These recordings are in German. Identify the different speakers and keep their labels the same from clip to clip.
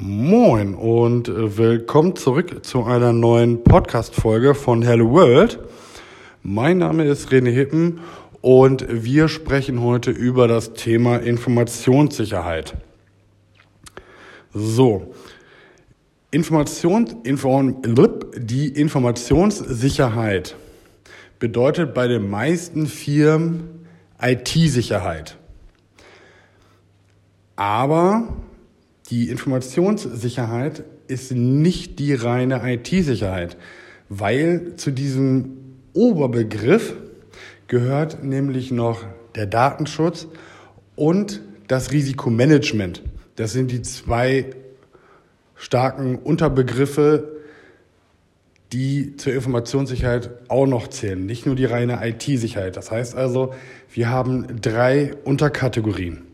Speaker 1: Moin und äh, willkommen zurück zu einer neuen Podcast-Folge von Hello World. Mein Name ist René Hippen und wir sprechen heute über das Thema Informationssicherheit. So, Information, Inform, die Informationssicherheit bedeutet bei den meisten Firmen IT-Sicherheit. Aber die Informationssicherheit ist nicht die reine IT-Sicherheit, weil zu diesem Oberbegriff gehört nämlich noch der Datenschutz und das Risikomanagement. Das sind die zwei starken Unterbegriffe, die zur Informationssicherheit auch noch zählen, nicht nur die reine IT-Sicherheit. Das heißt also, wir haben drei Unterkategorien.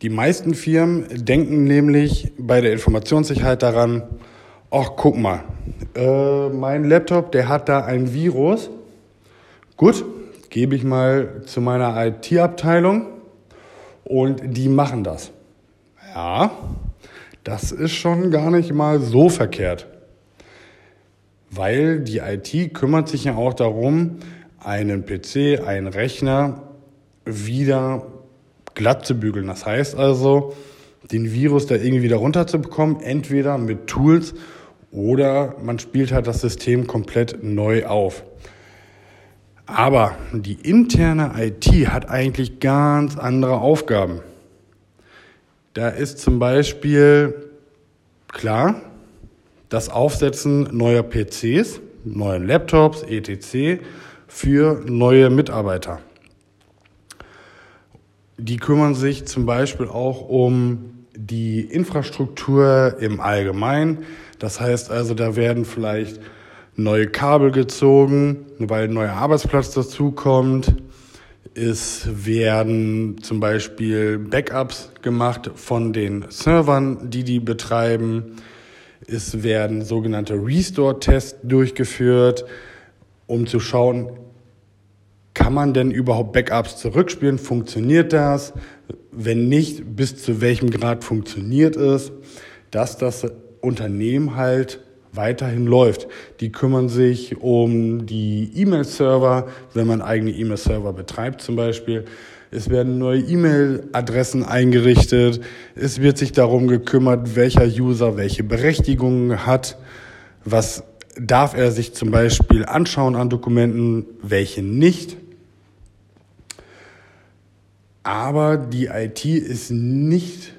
Speaker 1: Die meisten Firmen denken nämlich bei der Informationssicherheit daran, ach guck mal, äh, mein Laptop, der hat da ein Virus. Gut, gebe ich mal zu meiner IT-Abteilung und die machen das. Ja, das ist schon gar nicht mal so verkehrt. Weil die IT kümmert sich ja auch darum, einen PC, einen Rechner wieder glatt zu bügeln. Das heißt also, den Virus da irgendwie wieder runterzubekommen, entweder mit Tools oder man spielt halt das System komplett neu auf. Aber die interne IT hat eigentlich ganz andere Aufgaben. Da ist zum Beispiel klar das Aufsetzen neuer PCs, neuen Laptops, etc. für neue Mitarbeiter. Die kümmern sich zum Beispiel auch um die Infrastruktur im Allgemeinen. Das heißt also, da werden vielleicht neue Kabel gezogen, weil ein neuer Arbeitsplatz dazukommt. Es werden zum Beispiel Backups gemacht von den Servern, die die betreiben. Es werden sogenannte Restore-Tests durchgeführt, um zu schauen, kann man denn überhaupt Backups zurückspielen? Funktioniert das? Wenn nicht, bis zu welchem Grad funktioniert es? Dass das Unternehmen halt weiterhin läuft. Die kümmern sich um die E-Mail-Server, wenn man eigene E-Mail-Server betreibt zum Beispiel. Es werden neue E-Mail-Adressen eingerichtet. Es wird sich darum gekümmert, welcher User welche Berechtigungen hat. Was darf er sich zum Beispiel anschauen an Dokumenten, welche nicht. Aber die IT ist nicht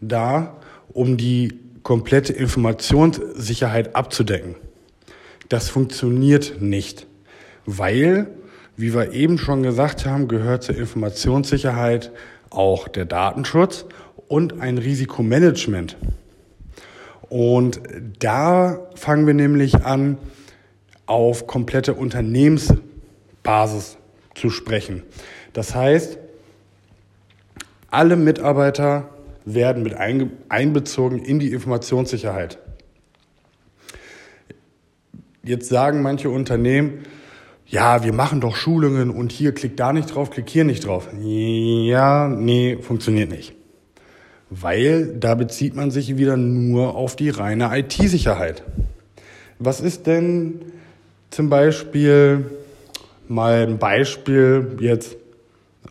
Speaker 1: da, um die komplette Informationssicherheit abzudecken. Das funktioniert nicht, weil, wie wir eben schon gesagt haben, gehört zur Informationssicherheit auch der Datenschutz und ein Risikomanagement. Und da fangen wir nämlich an, auf komplette Unternehmensbasis zu sprechen. Das heißt, alle Mitarbeiter werden mit einbezogen in die Informationssicherheit. Jetzt sagen manche Unternehmen, ja, wir machen doch Schulungen und hier klick da nicht drauf, klick hier nicht drauf. Ja, nee, funktioniert nicht. Weil da bezieht man sich wieder nur auf die reine IT-Sicherheit. Was ist denn zum Beispiel mal ein Beispiel jetzt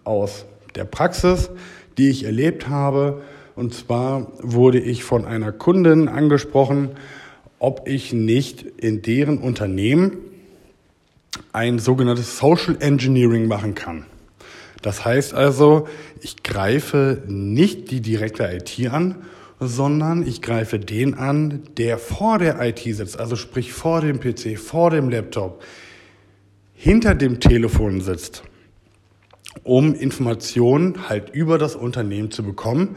Speaker 1: aus der Praxis? Die ich erlebt habe. Und zwar wurde ich von einer Kundin angesprochen, ob ich nicht in deren Unternehmen ein sogenanntes Social Engineering machen kann. Das heißt also, ich greife nicht die direkte IT an, sondern ich greife den an, der vor der IT sitzt, also sprich vor dem PC, vor dem Laptop, hinter dem Telefon sitzt um Informationen halt über das Unternehmen zu bekommen,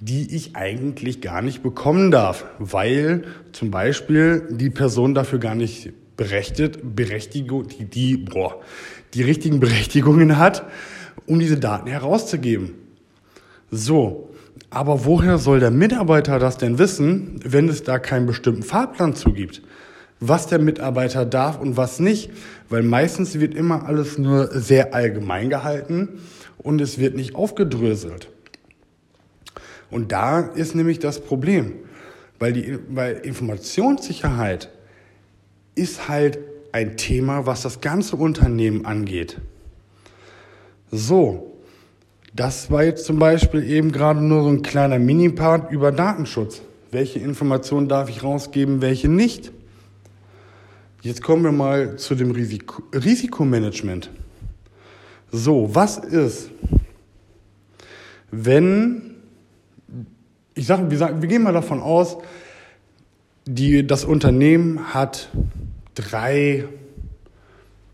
Speaker 1: die ich eigentlich gar nicht bekommen darf, weil zum Beispiel die Person dafür gar nicht berechtigt, Berechtigung, die, die, boah, die richtigen Berechtigungen hat, um diese Daten herauszugeben. So, aber woher soll der Mitarbeiter das denn wissen, wenn es da keinen bestimmten Fahrplan zugibt? Was der Mitarbeiter darf und was nicht, weil meistens wird immer alles nur sehr allgemein gehalten und es wird nicht aufgedröselt. Und da ist nämlich das Problem, weil, die, weil Informationssicherheit ist halt ein Thema, was das ganze Unternehmen angeht. So, das war jetzt zum Beispiel eben gerade nur so ein kleiner Mini-Part über Datenschutz. Welche Informationen darf ich rausgeben, welche nicht? Jetzt kommen wir mal zu dem Risiko Risikomanagement. So, was ist, wenn, ich sage, wir, sagen, wir gehen mal davon aus, die, das Unternehmen hat drei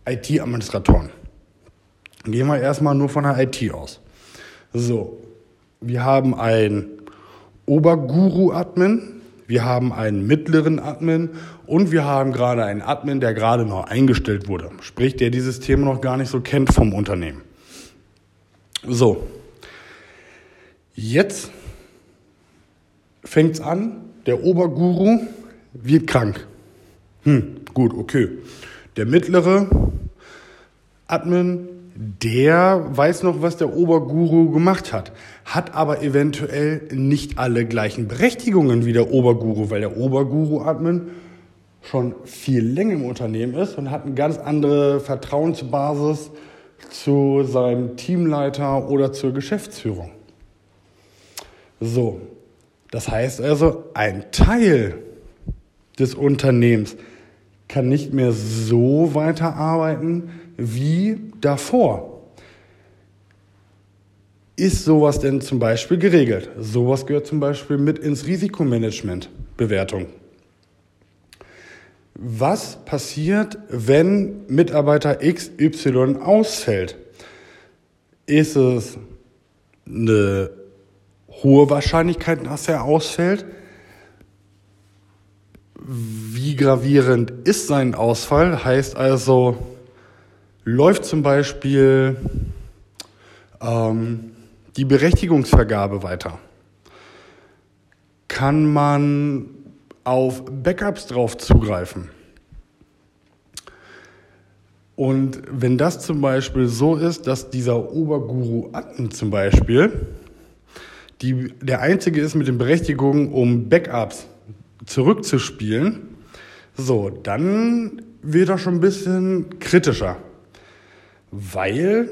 Speaker 1: IT-Administratoren. Gehen wir erstmal nur von der IT aus. So, wir haben einen Oberguru-Admin, wir haben einen mittleren Admin und wir haben gerade einen Admin, der gerade noch eingestellt wurde. Sprich, der dieses Thema noch gar nicht so kennt vom Unternehmen. So, jetzt fängt's an, der Oberguru wird krank. Hm, gut, okay. Der mittlere Admin der weiß noch, was der Oberguru gemacht hat, hat aber eventuell nicht alle gleichen Berechtigungen wie der Oberguru, weil der Oberguru-Admin schon viel länger im Unternehmen ist und hat eine ganz andere Vertrauensbasis zu seinem Teamleiter oder zur Geschäftsführung. So, das heißt also, ein Teil des Unternehmens kann nicht mehr so weiterarbeiten, wie davor. Ist sowas denn zum Beispiel geregelt? Sowas gehört zum Beispiel mit ins Risikomanagement Bewertung. Was passiert, wenn Mitarbeiter XY ausfällt? Ist es eine hohe Wahrscheinlichkeit, dass er ausfällt? Wie gravierend ist sein Ausfall? Heißt also, läuft zum Beispiel ähm, die Berechtigungsvergabe weiter? Kann man auf Backups drauf zugreifen? Und wenn das zum Beispiel so ist, dass dieser Oberguru Atten zum Beispiel die, der einzige ist mit den Berechtigungen, um Backups zurückzuspielen, so, dann wird er schon ein bisschen kritischer. Weil,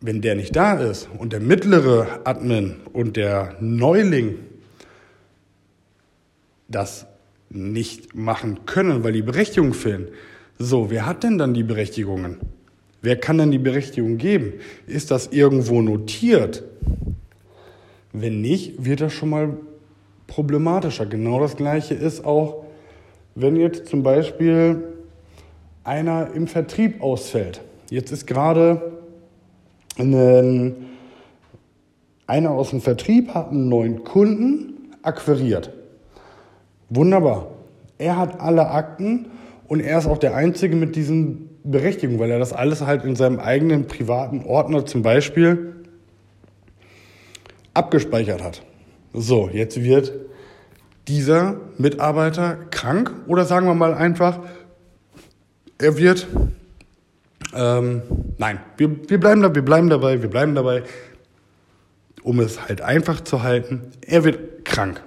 Speaker 1: wenn der nicht da ist und der mittlere Admin und der Neuling das nicht machen können, weil die Berechtigungen fehlen. So, wer hat denn dann die Berechtigungen? Wer kann denn die Berechtigung geben? Ist das irgendwo notiert? Wenn nicht, wird das schon mal problematischer. Genau das Gleiche ist auch, wenn jetzt zum Beispiel einer im Vertrieb ausfällt. Jetzt ist gerade ein, einer aus dem Vertrieb hat einen neuen Kunden akquiriert. Wunderbar. Er hat alle Akten und er ist auch der Einzige mit diesen Berechtigungen, weil er das alles halt in seinem eigenen privaten Ordner zum Beispiel abgespeichert hat. So, jetzt wird dieser Mitarbeiter krank oder sagen wir mal einfach, er wird, ähm, nein, wir, wir bleiben da, wir bleiben dabei, wir bleiben dabei, um es halt einfach zu halten, er wird krank.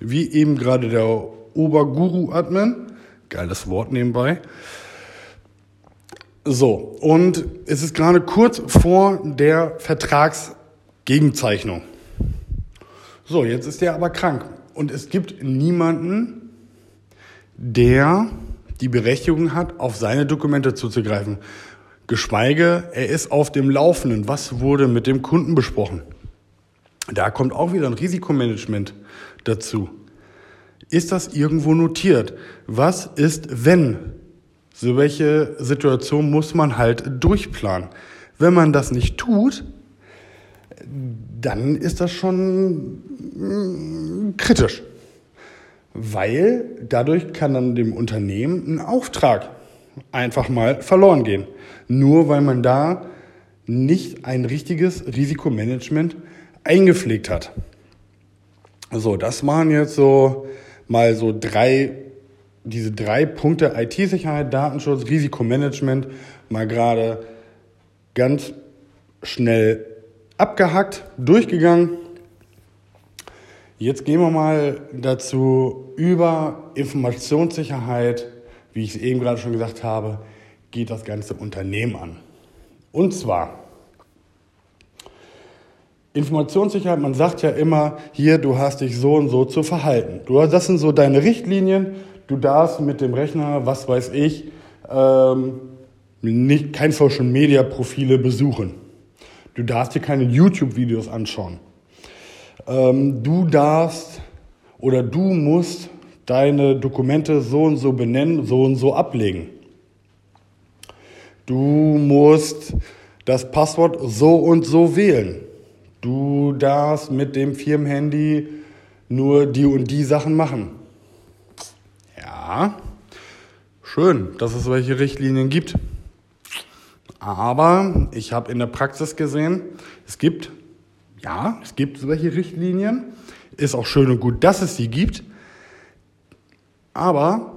Speaker 1: Wie eben gerade der Oberguru-Admin, geiles Wort nebenbei. So, und es ist gerade kurz vor der Vertragsgegenzeichnung. So, jetzt ist er aber krank. Und es gibt niemanden, der die Berechtigung hat, auf seine Dokumente zuzugreifen. Geschweige, er ist auf dem Laufenden. Was wurde mit dem Kunden besprochen? Da kommt auch wieder ein Risikomanagement dazu. Ist das irgendwo notiert? Was ist, wenn? So welche Situation muss man halt durchplanen. Wenn man das nicht tut, dann ist das schon mm, kritisch weil dadurch kann dann dem Unternehmen ein Auftrag einfach mal verloren gehen. Nur weil man da nicht ein richtiges Risikomanagement eingepflegt hat. So, das waren jetzt so mal so drei, diese drei Punkte IT-Sicherheit, Datenschutz, Risikomanagement mal gerade ganz schnell abgehackt, durchgegangen. Jetzt gehen wir mal dazu über Informationssicherheit, wie ich es eben gerade schon gesagt habe, geht das ganze Unternehmen an. Und zwar Informationssicherheit, man sagt ja immer, hier, du hast dich so und so zu verhalten. Du, das sind so deine Richtlinien. Du darfst mit dem Rechner, was weiß ich, ähm, nicht, kein Social Media Profile besuchen. Du darfst dir keine YouTube-Videos anschauen. Ähm, du darfst oder du musst deine Dokumente so und so benennen, so und so ablegen. Du musst das Passwort so und so wählen. Du darfst mit dem Firmenhandy nur die und die Sachen machen. Ja, schön, dass es solche Richtlinien gibt. Aber ich habe in der Praxis gesehen, es gibt, ja, es gibt solche Richtlinien. Ist auch schön und gut, dass es sie gibt. Aber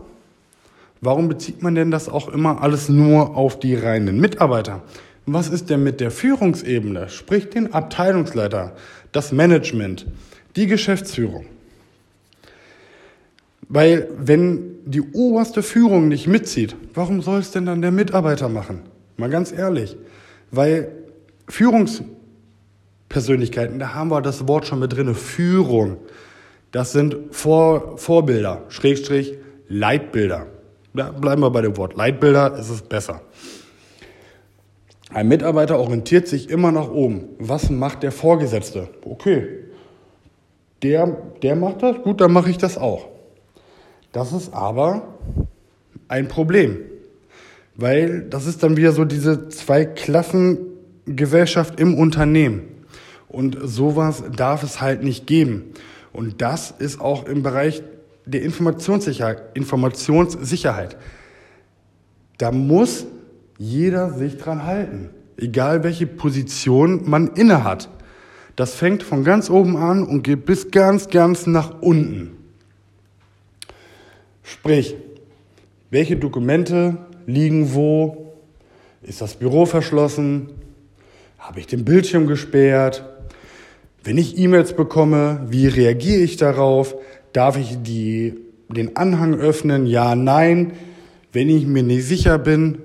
Speaker 1: warum bezieht man denn das auch immer alles nur auf die reinen Mitarbeiter? Was ist denn mit der Führungsebene, sprich den Abteilungsleiter, das Management, die Geschäftsführung? Weil wenn die oberste Führung nicht mitzieht, warum soll es denn dann der Mitarbeiter machen? Mal ganz ehrlich. Weil Führungspersönlichkeiten, da haben wir das Wort schon mit drin, Führung. Das sind Vor Vorbilder, Schrägstrich, Leitbilder. Ja, bleiben wir bei dem Wort Leitbilder, ist es besser. Ein Mitarbeiter orientiert sich immer nach oben. Was macht der Vorgesetzte? Okay, der, der macht das, gut, dann mache ich das auch. Das ist aber ein Problem, weil das ist dann wieder so diese Zwei-Klassen-Gesellschaft im Unternehmen. Und sowas darf es halt nicht geben. Und das ist auch im Bereich der Informationssicherheit. Informationssicherheit. Da muss jeder sich dran halten, egal welche Position man inne hat. Das fängt von ganz oben an und geht bis ganz, ganz nach unten. Sprich, welche Dokumente liegen wo? Ist das Büro verschlossen? Habe ich den Bildschirm gesperrt? Wenn ich E-Mails bekomme, wie reagiere ich darauf? Darf ich die, den Anhang öffnen? Ja, nein. Wenn ich mir nicht sicher bin,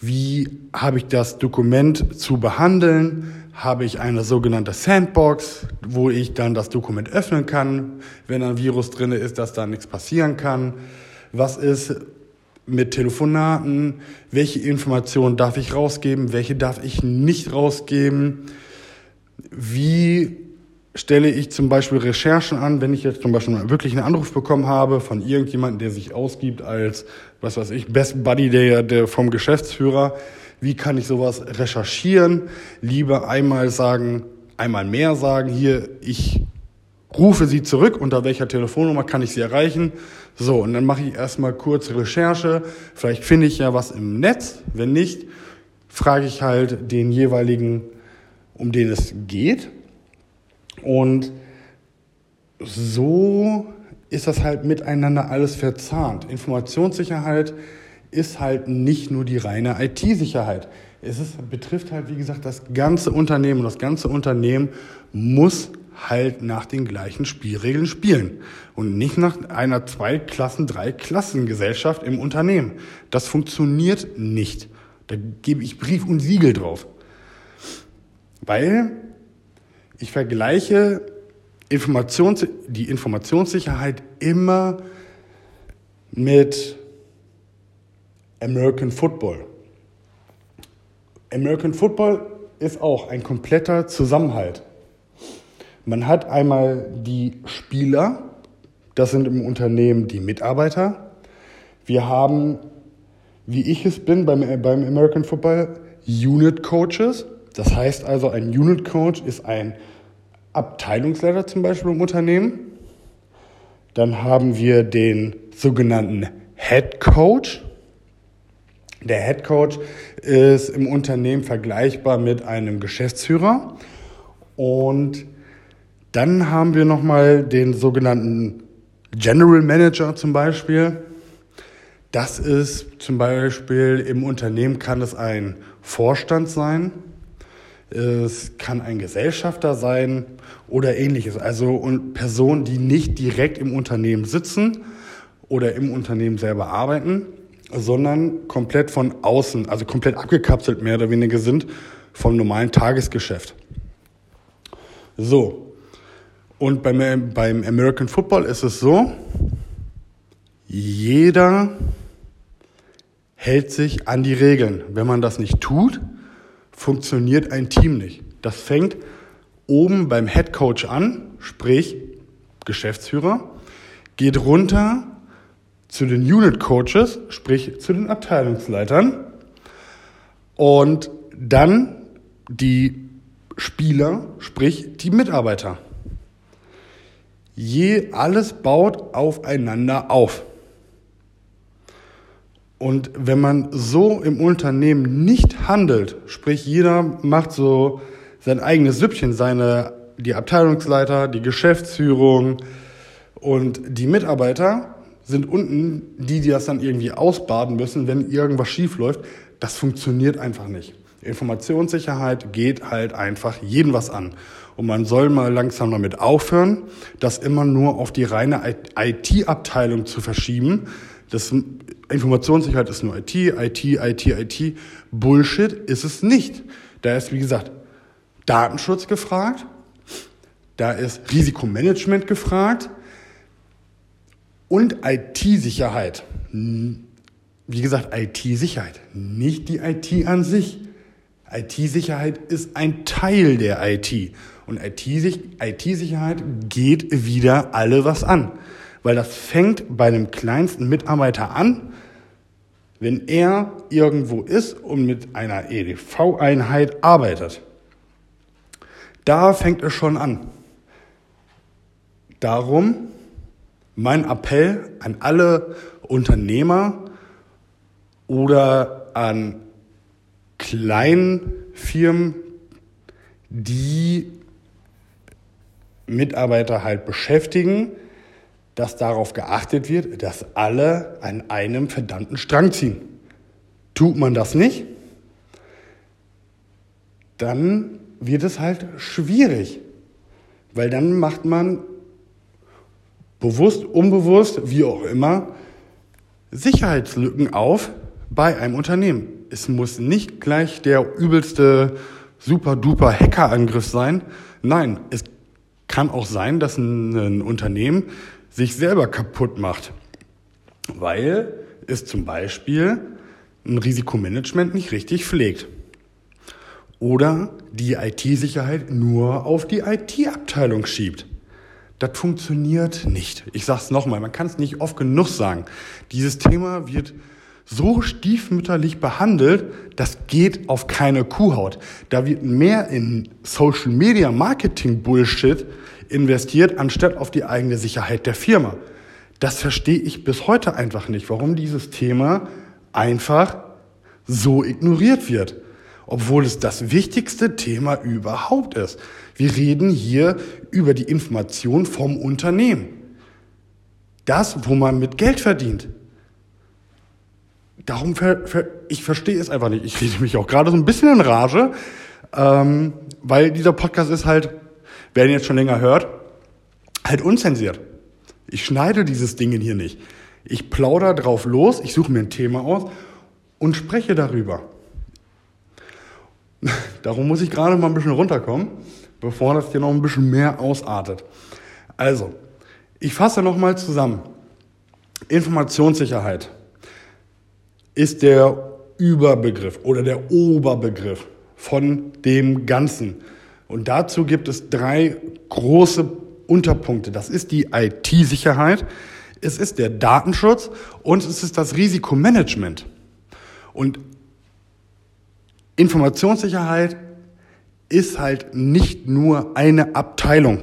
Speaker 1: wie habe ich das Dokument zu behandeln? Habe ich eine sogenannte Sandbox, wo ich dann das Dokument öffnen kann, wenn ein Virus drin ist, dass da nichts passieren kann? Was ist mit Telefonaten? Welche Informationen darf ich rausgeben? Welche darf ich nicht rausgeben? Wie stelle ich zum Beispiel Recherchen an, wenn ich jetzt zum Beispiel wirklich einen Anruf bekommen habe von irgendjemandem, der sich ausgibt als, was weiß ich, Best Buddy der, der vom Geschäftsführer. Wie kann ich sowas recherchieren? Lieber einmal sagen, einmal mehr sagen, hier, ich rufe Sie zurück, unter welcher Telefonnummer kann ich Sie erreichen? So, und dann mache ich erstmal kurz Recherche. Vielleicht finde ich ja was im Netz. Wenn nicht, frage ich halt den jeweiligen, um den es geht und so ist das halt miteinander alles verzahnt. Informationssicherheit ist halt nicht nur die reine IT-Sicherheit. Es ist, betrifft halt, wie gesagt, das ganze Unternehmen. Und das ganze Unternehmen muss halt nach den gleichen Spielregeln spielen und nicht nach einer zwei Klassen, drei Klassen Gesellschaft im Unternehmen. Das funktioniert nicht. Da gebe ich Brief und Siegel drauf. Weil ich vergleiche Informations die Informationssicherheit immer mit American Football. American Football ist auch ein kompletter Zusammenhalt. Man hat einmal die Spieler, das sind im Unternehmen die Mitarbeiter. Wir haben, wie ich es bin beim, beim American Football, Unit Coaches. Das heißt also, ein Unit Coach ist ein Abteilungsleiter zum Beispiel im Unternehmen. Dann haben wir den sogenannten Head Coach. Der Head Coach ist im Unternehmen vergleichbar mit einem Geschäftsführer. Und dann haben wir nochmal den sogenannten General Manager zum Beispiel. Das ist zum Beispiel im Unternehmen kann es ein Vorstand sein es kann ein Gesellschafter sein oder ähnliches. Also Personen, die nicht direkt im Unternehmen sitzen oder im Unternehmen selber arbeiten, sondern komplett von außen, also komplett abgekapselt mehr oder weniger sind vom normalen Tagesgeschäft. So. Und beim, beim American Football ist es so, jeder hält sich an die Regeln. Wenn man das nicht tut, funktioniert ein Team nicht. Das fängt oben beim Head Coach an, sprich Geschäftsführer, geht runter zu den Unit Coaches, sprich zu den Abteilungsleitern und dann die Spieler, sprich die Mitarbeiter. Je alles baut aufeinander auf. Und wenn man so im Unternehmen nicht handelt, sprich jeder macht so sein eigenes Süppchen, seine, die Abteilungsleiter, die Geschäftsführung und die Mitarbeiter sind unten die, die das dann irgendwie ausbaden müssen, wenn irgendwas schief läuft. Das funktioniert einfach nicht. Informationssicherheit geht halt einfach jeden was an. Und man soll mal langsam damit aufhören, das immer nur auf die reine IT-Abteilung zu verschieben. Das Informationssicherheit ist nur IT, IT, IT, IT. Bullshit ist es nicht. Da ist, wie gesagt, Datenschutz gefragt, da ist Risikomanagement gefragt und IT-Sicherheit. Wie gesagt, IT-Sicherheit, nicht die IT an sich. IT-Sicherheit ist ein Teil der IT. Und IT-Sicherheit geht wieder alle was an. Weil das fängt bei dem kleinsten Mitarbeiter an, wenn er irgendwo ist und mit einer EDV-Einheit arbeitet. Da fängt es schon an. Darum mein Appell an alle Unternehmer oder an kleinen Firmen, die Mitarbeiter halt beschäftigen, dass darauf geachtet wird, dass alle an einem verdammten Strang ziehen. Tut man das nicht, dann wird es halt schwierig, weil dann macht man bewusst, unbewusst, wie auch immer, Sicherheitslücken auf bei einem Unternehmen. Es muss nicht gleich der übelste super-duper Hackerangriff sein. Nein, es kann auch sein, dass ein, Unternehmen sich selber kaputt macht, weil es zum Beispiel ein Risikomanagement nicht richtig pflegt. Oder die IT-Sicherheit nur auf die IT-Abteilung schiebt. Das funktioniert nicht. Ich sage es nochmal, man kann es nicht oft genug sagen. Dieses Thema wird so stiefmütterlich behandelt, das geht auf keine Kuhhaut. Da wird mehr in Social Media Marketing Bullshit investiert, anstatt auf die eigene Sicherheit der Firma. Das verstehe ich bis heute einfach nicht, warum dieses Thema einfach so ignoriert wird, obwohl es das wichtigste Thema überhaupt ist. Wir reden hier über die Information vom Unternehmen. Das, wo man mit Geld verdient. Darum, ver, ver, ich verstehe es einfach nicht. Ich rede mich auch gerade so ein bisschen in Rage, ähm, weil dieser Podcast ist halt wer ihn jetzt schon länger hört, halt unzensiert. Ich schneide dieses Ding hier nicht. Ich plauder drauf los, ich suche mir ein Thema aus und spreche darüber. Darum muss ich gerade mal ein bisschen runterkommen, bevor das hier noch ein bisschen mehr ausartet. Also, ich fasse nochmal zusammen. Informationssicherheit ist der Überbegriff oder der Oberbegriff von dem Ganzen. Und dazu gibt es drei große Unterpunkte. Das ist die IT-Sicherheit, es ist der Datenschutz und es ist das Risikomanagement. Und Informationssicherheit ist halt nicht nur eine Abteilung.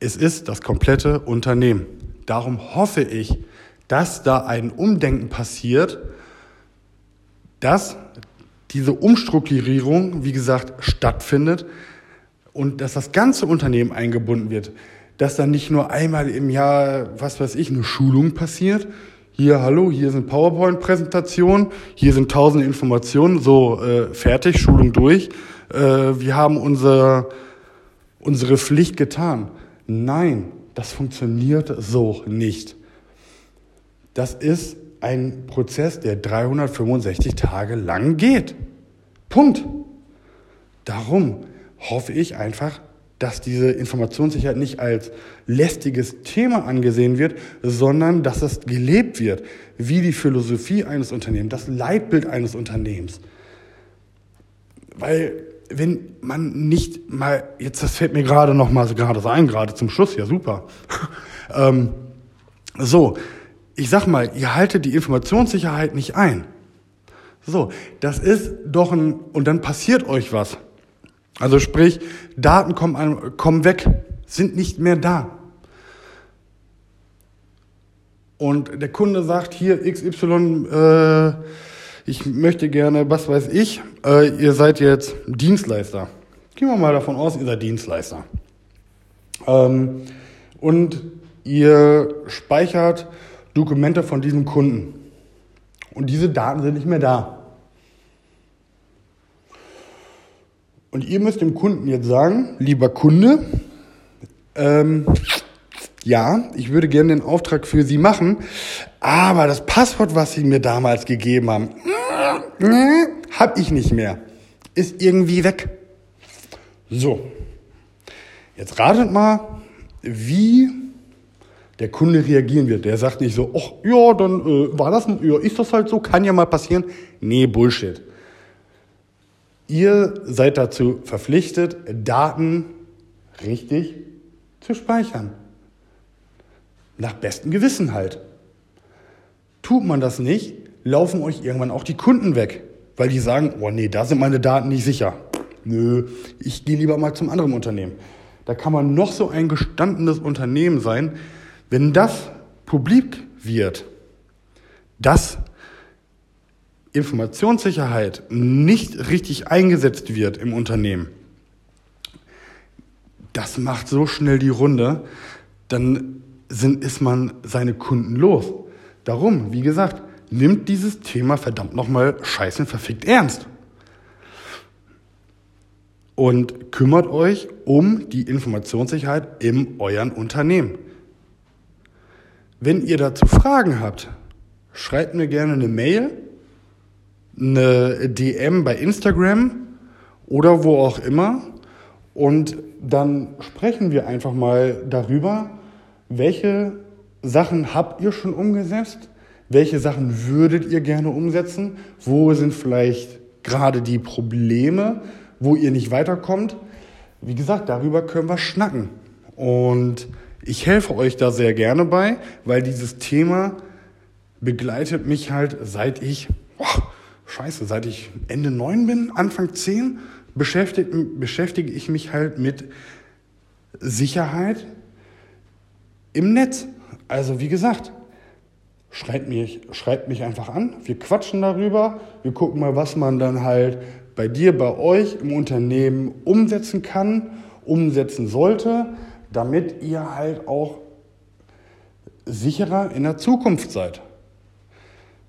Speaker 1: Es ist das komplette Unternehmen. Darum hoffe ich, dass da ein Umdenken passiert, dass diese Umstrukturierung, wie gesagt, stattfindet und dass das ganze Unternehmen eingebunden wird, dass dann nicht nur einmal im Jahr, was weiß ich, eine Schulung passiert. Hier, hallo, hier sind PowerPoint-Präsentationen, hier sind tausende Informationen, so äh, fertig, Schulung durch, äh, wir haben unser, unsere Pflicht getan. Nein, das funktioniert so nicht. Das ist ein Prozess, der 365 Tage lang geht. Punkt. Darum hoffe ich einfach, dass diese Informationssicherheit nicht als lästiges Thema angesehen wird, sondern dass es gelebt wird, wie die Philosophie eines Unternehmens, das Leitbild eines Unternehmens. Weil wenn man nicht mal, jetzt das fällt mir gerade noch mal gerade so ein, gerade zum Schluss, ja super. ähm, so, ich sag mal, ihr haltet die Informationssicherheit nicht ein. So, das ist doch ein, und dann passiert euch was. Also sprich, Daten kommen, kommen weg, sind nicht mehr da. Und der Kunde sagt hier XY, äh, ich möchte gerne, was weiß ich, äh, ihr seid jetzt Dienstleister. Gehen wir mal davon aus, ihr seid Dienstleister. Ähm, und ihr speichert Dokumente von diesem Kunden. Und diese Daten sind nicht mehr da. Und ihr müsst dem Kunden jetzt sagen, lieber Kunde, ähm, ja, ich würde gerne den Auftrag für Sie machen, aber das Passwort, was Sie mir damals gegeben haben, äh, habe ich nicht mehr. Ist irgendwie weg. So, jetzt ratet mal, wie der Kunde reagieren wird. Der sagt nicht so, ach ja, dann äh, war das, ja, ist das halt so, kann ja mal passieren. Nee, Bullshit. Ihr seid dazu verpflichtet, Daten richtig zu speichern. Nach bestem Gewissen halt. Tut man das nicht, laufen euch irgendwann auch die Kunden weg, weil die sagen, oh nee, da sind meine Daten nicht sicher. Nö, ich gehe lieber mal zum anderen Unternehmen. Da kann man noch so ein gestandenes Unternehmen sein, wenn das publik wird, dass Informationssicherheit nicht richtig eingesetzt wird im Unternehmen, das macht so schnell die Runde, dann sind, ist man seine Kunden los. Darum, wie gesagt, nimmt dieses Thema verdammt nochmal scheißen verfickt ernst. Und kümmert euch um die Informationssicherheit im euren Unternehmen. Wenn ihr dazu Fragen habt, schreibt mir gerne eine Mail eine DM bei Instagram oder wo auch immer. Und dann sprechen wir einfach mal darüber, welche Sachen habt ihr schon umgesetzt, welche Sachen würdet ihr gerne umsetzen, wo sind vielleicht gerade die Probleme, wo ihr nicht weiterkommt. Wie gesagt, darüber können wir schnacken. Und ich helfe euch da sehr gerne bei, weil dieses Thema begleitet mich halt seit ich oh, scheiße, seit ich Ende neun bin, Anfang zehn, beschäftige, beschäftige ich mich halt mit Sicherheit im Netz. Also wie gesagt, schreibt mich, schreibt mich einfach an, wir quatschen darüber, wir gucken mal, was man dann halt bei dir, bei euch im Unternehmen umsetzen kann, umsetzen sollte, damit ihr halt auch sicherer in der Zukunft seid.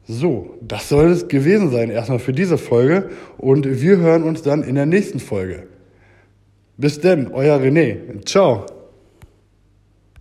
Speaker 1: So, das soll es gewesen sein erstmal für diese Folge und wir hören uns dann in der nächsten Folge. Bis denn, euer René. Ciao.